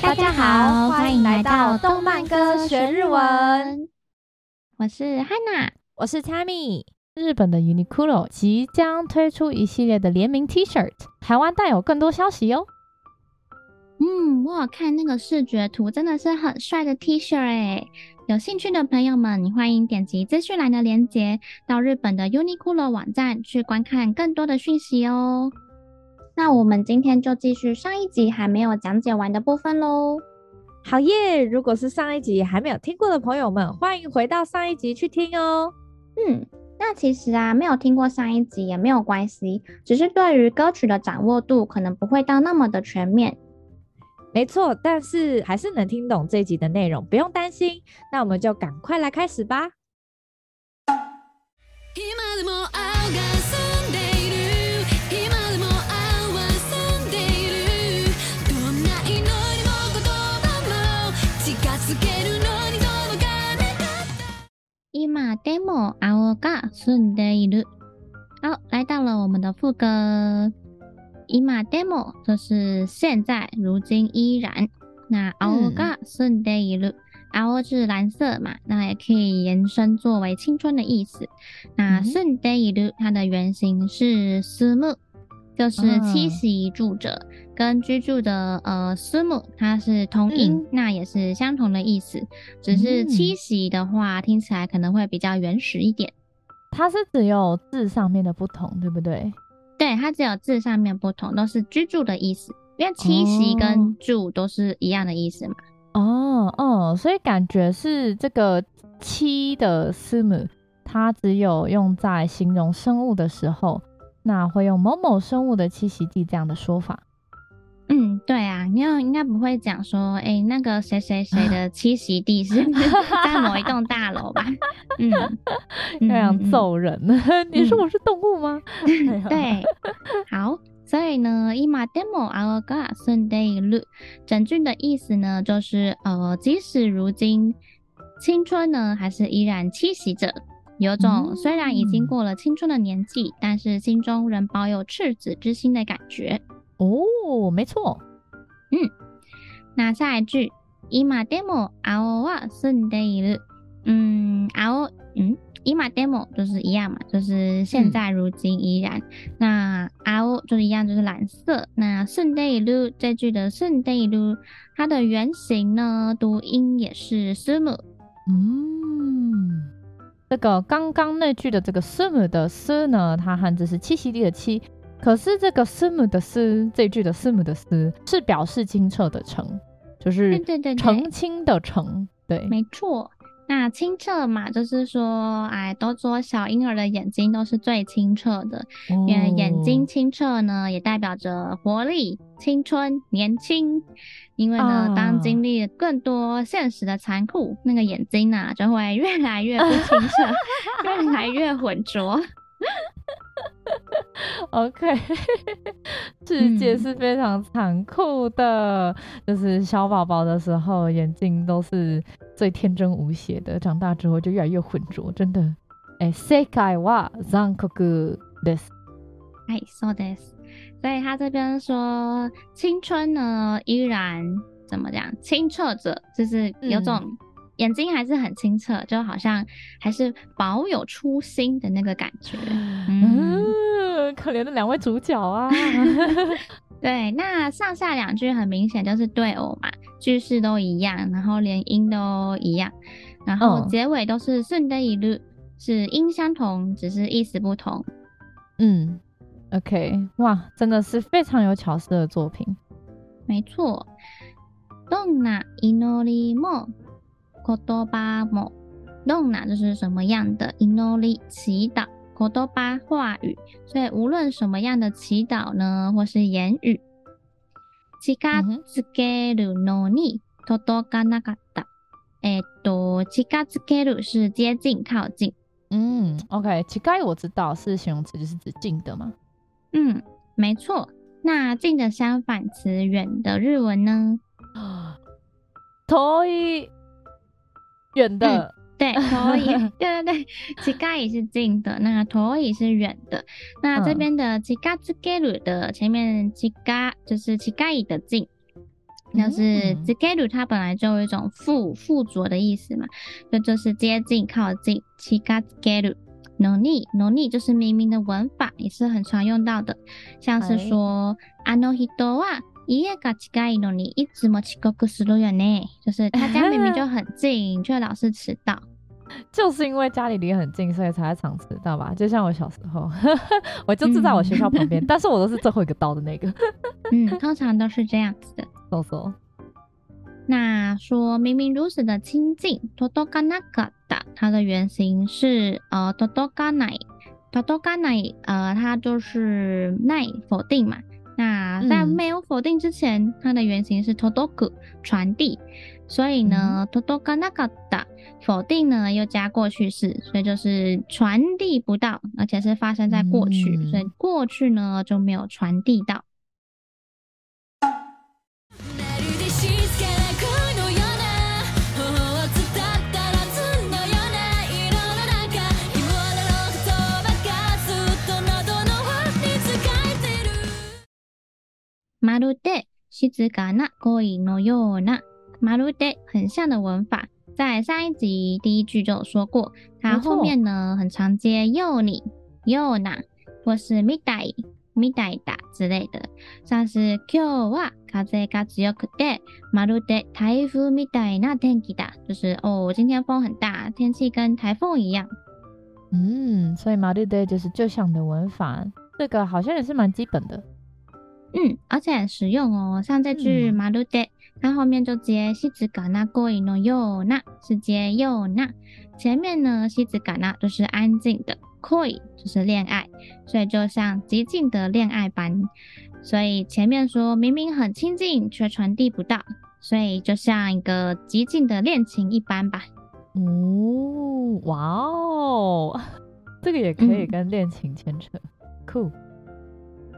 大家好，欢迎来到动漫歌学日文。我是 Hana，我是 Tammy。日本的 Uniqlo 即将推出一系列的联名 T-shirt，台湾带有更多消息哟。嗯，我有看那个视觉图，真的是很帅的 T-shirt 哎。有兴趣的朋友们，你欢迎点击资讯栏的链接，到日本的 Uniqlo 网站去观看更多的讯息哦。那我们今天就继续上一集还没有讲解完的部分喽。好耶！如果是上一集还没有听过的朋友们，欢迎回到上一集去听哦。嗯，那其实啊，没有听过上一集也没有关系，只是对于歌曲的掌握度可能不会到那么的全面。没错，但是还是能听懂这一集的内容，不用担心。那我们就赶快来开始吧。今でも青が澄んでいる。好，来到了我们的副歌。 今でも就是现在、如今、依然。那青が澄んでいる，青是蓝色嘛，那也可以延伸作为青春的意思。那澄んでいる，它的原型是住む。就是栖息住着，哦、跟居住的呃住む，它是同音，嗯、那也是相同的意思。只是栖息的话，嗯、听起来可能会比较原始一点。它是只有字上面的不同，对不对？ 对，它只有字上面不同，都是居住的意思。因为栖息跟住都是一样的意思嘛。哦哦，所以感觉是这个栖的思母，它只有用在形容生物的时候。那会用某某生物的栖息地这样的说法？嗯，对啊，你应该不会讲说，哎、欸，那个谁谁谁的栖息地是在某一栋大楼吧？嗯，这样揍人，嗯、你说我是动物吗？嗯、对，好，所以呢，今でも青が澄んでいる，整句的意思呢，就是呃，即使如今青春呢，还是依然栖息着。有种虽然已经过了青春的年纪，嗯、但是心中仍保有赤子之心的感觉。 哦，没错。嗯，那下一句，今でも青は澄んでいる。嗯，青，嗯，今でも就是一样嘛，就是现在如今依然。嗯、那青就是一样，就是蓝色。那澄んでいる这句的澄んでいる，它的原型呢，读音也是住む。嗯。这个刚刚那句的这个住む的住呢，它汉字是栖息地的栖， 可是这个斯姆的斯这句的斯姆的斯是表示清澈的澄，就是澄清的澄，对，对，没错。那清澈嘛，就是说，哎，都说小婴儿的眼睛都是最清澈的，哦、因为眼睛清澈呢，也代表着活力、青春、年轻。因为呢，啊、当经历更多现实的残酷，那个眼睛呢、啊，就会越来越不清澈，越来越浑浊。OK，世界是非常残酷的，嗯、就是小宝宝的时候眼睛都是最天真无邪的，长大之后就越来越浑浊，真的。哎，世界は残酷です。哎，そうです。所以他这边说青春呢依然怎么讲清澈着，就是有种 眼睛还是很清澈，嗯、就好像还是保有初心的那个感觉。嗯，嗯，可怜的两位主角啊。对，那上下两句很明显就是对偶嘛，句式都一样，然后连音都一样，然后结尾都是澄んでいる，是音相同，只是意思不同。嗯。OK，哇，真的是非常有巧思的作品。没错，どんな祈りも 言叶も，どんな就是什么样的祈り祈祷，言叶话语，所以无论什么样的祈祷呢，或是言语，近づけるのに届かなかった。哎，多近づける是接近、靠近。嗯，OK，近我知道是形容词，就是指近的嘛。嗯，没错。那近的相反词远的日文呢？远 远的， 对，远い，对对对，近い是近的，那远い是远的。那这边的近づける的前面近就是近い的近，那、嗯、是づける它本来就有一种附附着的意思嘛，就就是接近、靠近。近づける。のにのに就是明明的文法，也是很常用到的，像是说あの人は 家が近いのにいつも遅刻するよね，就是他家明明就很近，却老是迟到。就是因为家里离很近，所以才会常迟到吧？就像我小时候，我就住在我学校旁边，嗯、但是我都是最后一个到的那个。嗯，通常都是这样子的。搜搜。那说明明如此的亲近，とどかなかった，它的原型是呃とどかない，とどかない，呃，它就是ない否定嘛。 那在没有否定之前，嗯、它的原型是とどく传递，所以呢，とどかなかった否定呢又加过去式，所以就是传递不到，而且是发生在过去，嗯、所以过去呢就没有传递到。 まるで静かな恋のような，まるで很像的文法，在上一集第一句就有说过，它后面呢很常接ように、ような或是みたい、みたいだ之类的，像是今日は风が强くて、まるで台风みたいな天気だ，就是哦，今天风很大，天气跟台风一样。嗯，所以まるで就是就像的文法，这个好像也是蛮基本的。 嗯，而且很实用哦。像这句まるで，它后面就接静かな恋のような，是接ような。前面呢，静かな就是安静的，恋就是恋爱，所以就像极近的恋爱般。所以前面说明明很亲近，却传递不到，所以就像一个极近的恋情一般吧。哦，哇哦，这个也可以跟恋情牵扯，酷、嗯。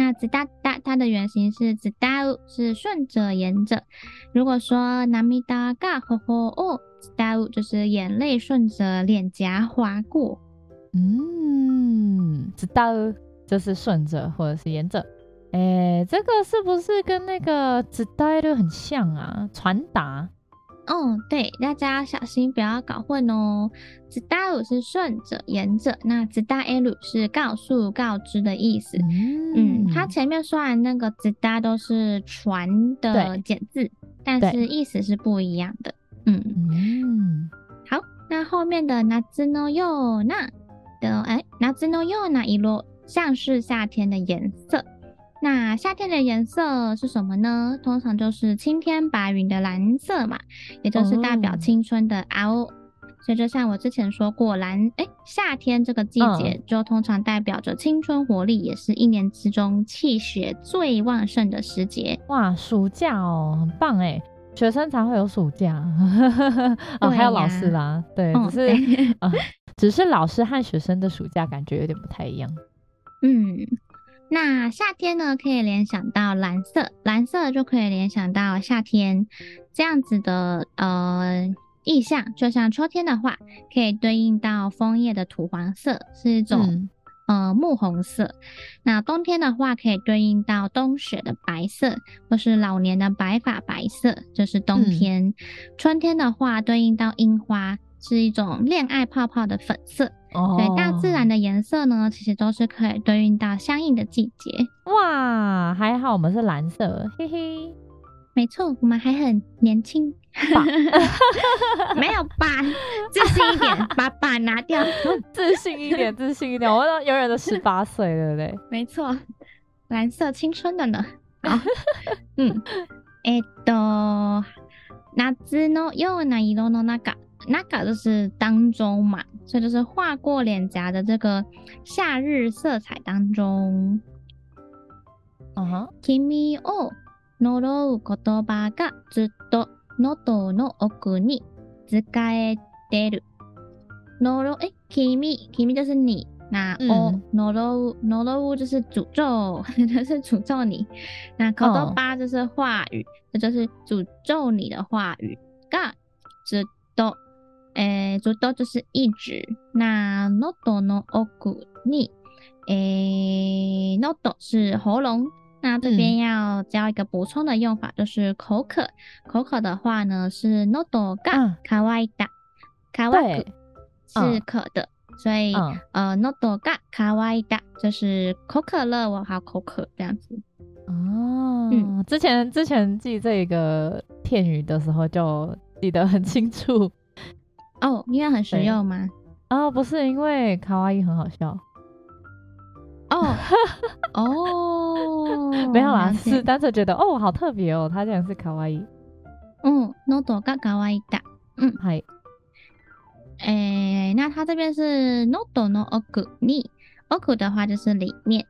那直达达它的原型是直达是顺着沿着。如果说涙が頬を伝う，就是眼泪顺着脸颊划过。嗯，直达就是顺着或者是沿着。哎、欸，这个是不是跟那个直达的很像啊？传达。 哦，对，大家小心不要搞混哦。伝う是顺着、沿着，那伝える是告诉、告知的意思。嗯，嗯，它前面虽然那个伝都是传的简字，但是意思是不一样的。嗯嗯，好，那后面的夏のような的，哎，夏のような色像是夏天的颜色。 那夏天的颜色是什么呢？通常就是青天白云的蓝色嘛，也就是代表青春的青。所以就像我之前说过，蓝哎，夏天这个季节就通常代表着青春活力，也是一年之中气血最旺盛的时节。哇，暑假哦，很棒哎，学生才会有暑假哦，还有老师啦，对，只是 啊，只是老师和学生的暑假感觉有点不太一样。嗯。那夏天呢，可以联想到蓝色，蓝色就可以联想到夏天这样子的呃意象。就像秋天的话，可以对应到枫叶的土黄色，是一种、嗯、呃木红色。那冬天的话，可以对应到冬雪的白色，或是老年的白发白色，就是冬天。嗯、春天的话，对应到樱花，是一种恋爱泡泡的粉色。哦，对，大自然的颜色呢，其实都是可以对应到相应的季节。哇，还好我们是蓝色，嘿嘿。没错，我们还很年轻。爸没有爸，自信一点，把爸拿掉。自信一点，自信一点，我永远都十八岁，对不对？没错，蓝色青春的呢。好，嗯，えっと、夏のような色の中。 那个就是当中嘛，所以就是划过脸颊的这个夏日色彩当中。 嗯哼，君を呪う言叶がずっと喉の奥に使えてる。呪诶，君君就是你，那哦呪呪就是诅咒，就是诅咒你。那言叶就是话语，这就是诅咒你的话语。がずっと， 诶，ずっと就是一直。那喉の奥に，诶，nodo 是喉咙。那这边要教一个补充的用法，就是口渴。口渴的话呢是 nodo ga kawaita，卡哇克是渴的，所以呃 nodo ga kawaita 就是口渴了，我好口渴这样子。哦，嗯，之前之前记这个片语的时候就记得很清楚。 哦，因为很实用吗？哦，不是，因为卡哇伊很好笑。哦 哦，没有啦，是单纯觉得哦，好特别哦，他竟然是卡哇伊。嗯，nodo ga kawaita。嗯，嗨。诶，那它这边是 nodo no oku ni，oku 的话就是里面。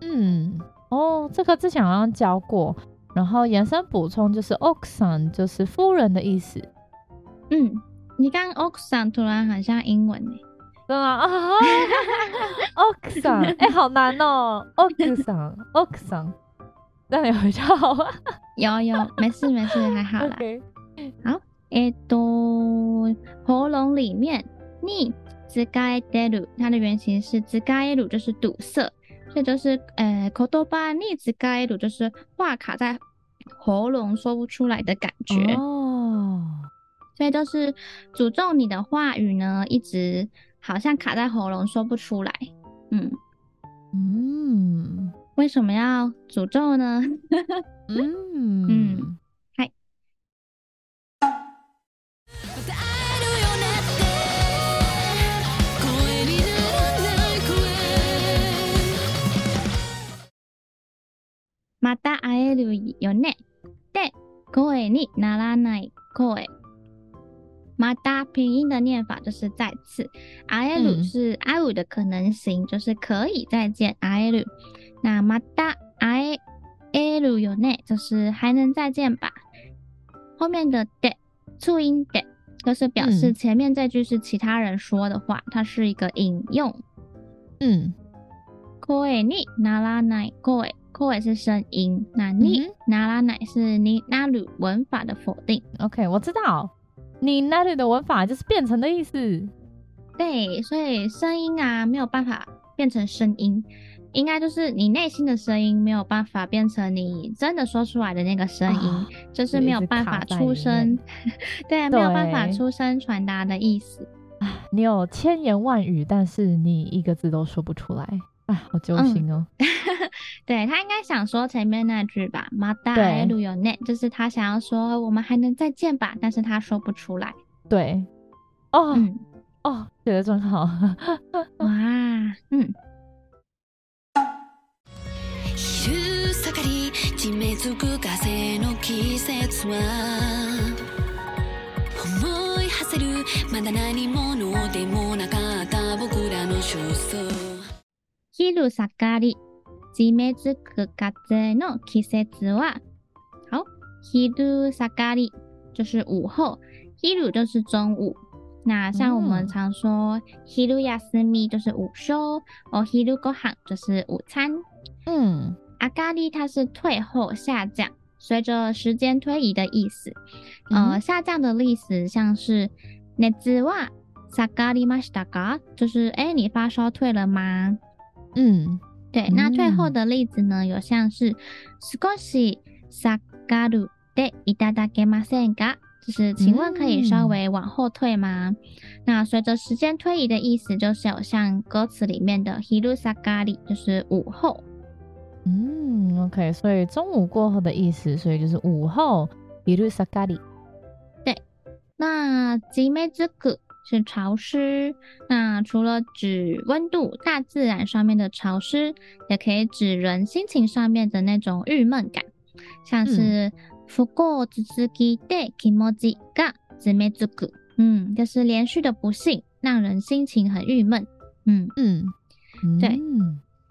嗯，哦，这个之前好像教过，然后延伸补充就是 okusan 就是夫人的意思。嗯，你刚刚 oxon 突然很像英文呢，对吗？oxon 哎，好难哦，oxon oxon，那你回家好吗？有有，没事没事，还好啦。好，edo 喉咙里面逆 zgaelu，它的原型是 zgaelu，就是堵塞，所以就是呃，口多巴逆 zgaelu，就是话卡在喉咙说不出来的感觉。所以就是诅咒你的话语呢，一直。好像卡在喉咙说不出来，嗯嗯，为什么要诅咒呢？嗯嗯，嗨。また会えるよねで声にならない声。 また拼音的念法就是再次，会える是会う的可能性，就是可以再见，会える。那また会えるよね，就是还能再见吧。后面的で促音で，就是表示前面这句是其他人说的话，它是一个引用。嗯，声にならない声，声是声音，那にならない是になる文法的否定。OK，我知道。 你那里的文法就是变成的意思，对，所以声音啊没有办法变成声音，应该就是你内心的声音没有办法变成你真的说出来的那个声音，哦、就是没有办法出声，对，没有办法出声传达的意思。你有千言万语，但是你一个字都说不出来。啊，好揪心哦！嗯、对，他应该想说前面那句吧，また会えるよね，就是他想要说我们还能再见吧，但是他说不出来。对，哦，嗯、哦，写得真好，哇，嗯。 昼下がり、じめつく风の季节は，好，昼下がり就是午后，昼就是中午。那像我们常说，昼休み就是午休，お昼ご饭就是午餐。嗯，上がり它是退后、下降，随着时间推移的意思。呃，下降的意思像是热は下がりましたか？就是哎、欸，你发烧退了吗？ 嗯，对，那最后的例子呢，有像是少し下がるでいただけませんか？就是请问可以稍微往后退吗？嗯、那随着时间推移的意思，就是有像歌词里面的昼下がり，就是午后。嗯，OK，所以中午过后的意思，所以就是午后昼下がり。对，那じめつく。 是潮湿，那除了指温度、大自然上面的潮湿，也可以指人心情上面的那种郁闷感，像是不过続きで気持ちがじめつく，嗯，就是连续的不幸，让人心情很郁闷，嗯嗯，对，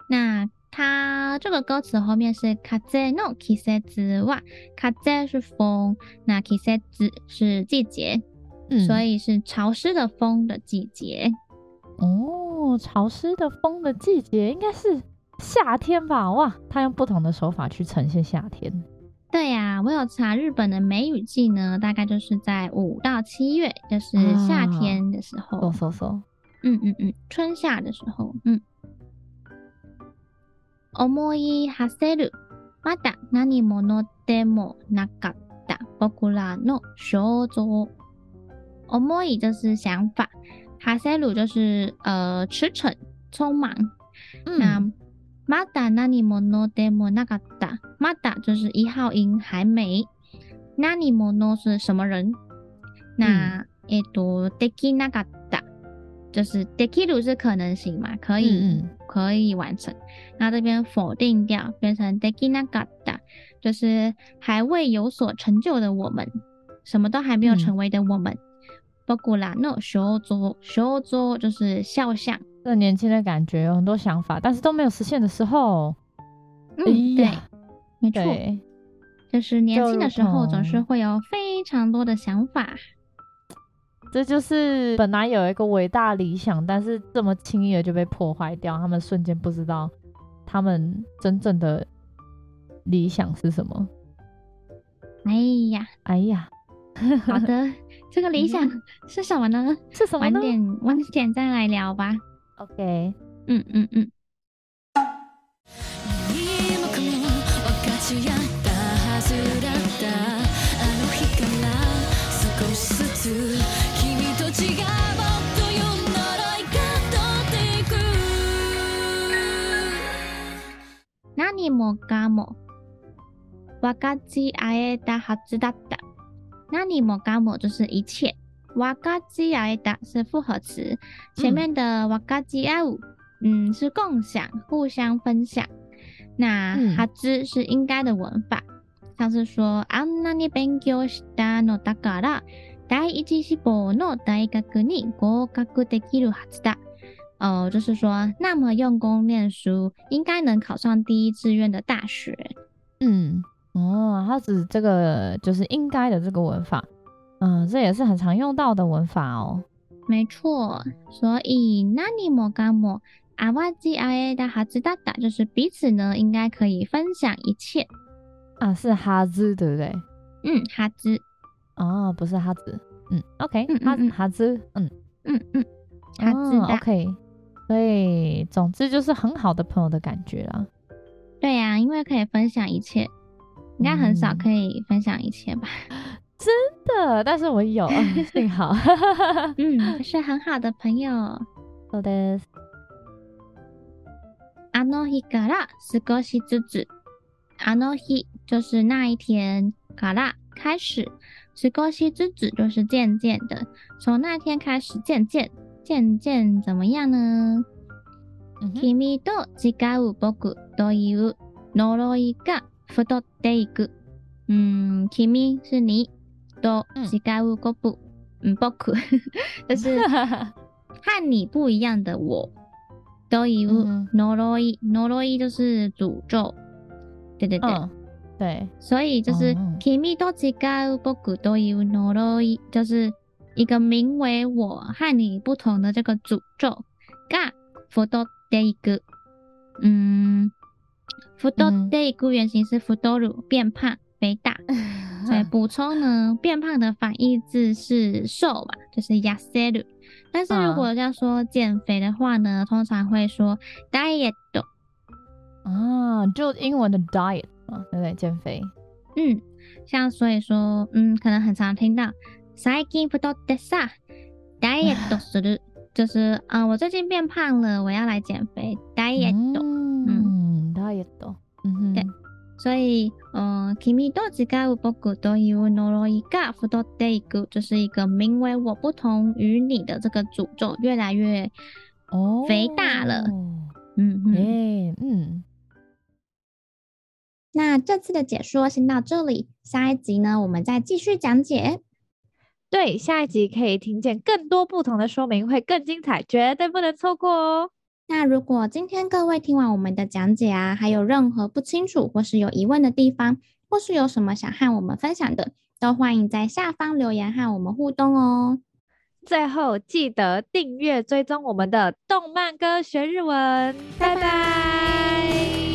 那 它这个歌词后面是风の季节は，风是风，那季节是季节， 嗯，所以是潮湿的风的季节。哦，潮湿的风的季节应该是夏天吧？哇，它用不同的手法去呈现夏天。对呀、啊，我有查日本的梅雨季呢，大概就是在五到七月，就是夏天的时候。嗖嗖嗖，嗯嗯嗯，春夏的时候，嗯。思い驰せる、まだ何者でもなかった仆らの想像。 思い就是想法，驰せる就是呃驰骋、匆忙。嗯、那まだ何者でもなかった。まだ就是一号音还没。何者是什么人？那えっとできなかった就是できる是可能性嘛，可以、嗯、可以完成。那这边否定掉，变成できなかった就是还未有所成就的我们，什么都还没有成为的我们。 仆らの想像，想像就是肖像。这年轻的感觉有很多想法，但是都没有实现的时候。嗯，对，没错，就是年轻的时候总是会有非常多的想法。这就是本来有一个伟大理想，但是这么轻易的就被破坏掉，他们瞬间不知道他们真正的理想是什么。哎呀，哎呀，好的，这个理想是什么呢？是什么呢？晚点晚点再来聊吧。OK，嗯嗯嗯。何もかも分かち合えたはずだっ た。何もかも就是一切。分かち合えた是复合词，前面的分かち合う，嗯，是共享、互相分享。那はず是应该的文法，像是说あんなに勉强したのだから第一志望の大学に合格できるはずだ。哦，就是说那么用功念书，应该能考上第一志愿的大学。嗯， 哦，它指这个就是应该的这个文法。嗯，这也是很常用到的文法哦。没错，所以何もかも分かち合えたはずだった，就是彼此呢应该可以分享一切。啊，是哈兹对不对？嗯，哈兹。哦，不是哈兹。嗯，OK，哈哈兹。嗯嗯嗯，哈兹。OK，所以总之就是很好的朋友的感觉啦。对呀、啊，因为可以分享一切， 应该很少可以分享一切吧。嗯真的，但是我有，幸好，嗯，是很好的朋友。そうです。あの日から少しずつ，あの日就是那一天，から开始，少しずつ就是渐渐的，从那天开始渐渐，渐渐怎么样呢？君と违う仆という呪いが 太っていく。嗯，君是你。都违う仆，嗯，仆就是和你不一样的我。都有呪い，呪い就是诅咒。对对对，嗯、对，所以就是君と违う仆という呪い，就是一个名为我和你不同的这个诅咒。が太っていく，嗯， 太っていく原型是太る，变胖。肥大，所以补充呢，变胖的反义字是瘦嘛，就是痩せる。但是如果要说减肥的话呢，通常会说 diet。啊，就英文的 diet 啊，对不对？减肥。嗯，像所以说，嗯，可能很常听到最近太ってさ、diet する，就是啊，我最近变胖了，我要来减肥，diet。嗯 ，diet。嗯哼，对。所以，嗯，君と违う仆という呪いが太っていく，就是一个名为我不同于你的这个诅咒越来越肥大了。哦、嗯嗯、欸、嗯。那这次的解说先到这里，下一集呢，我们再继续讲解。对，下一集可以听见更多不同的说明，会更精彩，绝对不能错过哦。 那如果今天各位听完我们的讲解啊，还有任何不清楚或是有疑问的地方，或是有什么想和我们分享的，都欢迎在下方留言和我们互动哦。最后记得订阅追踪我们的动漫歌学日文，拜拜。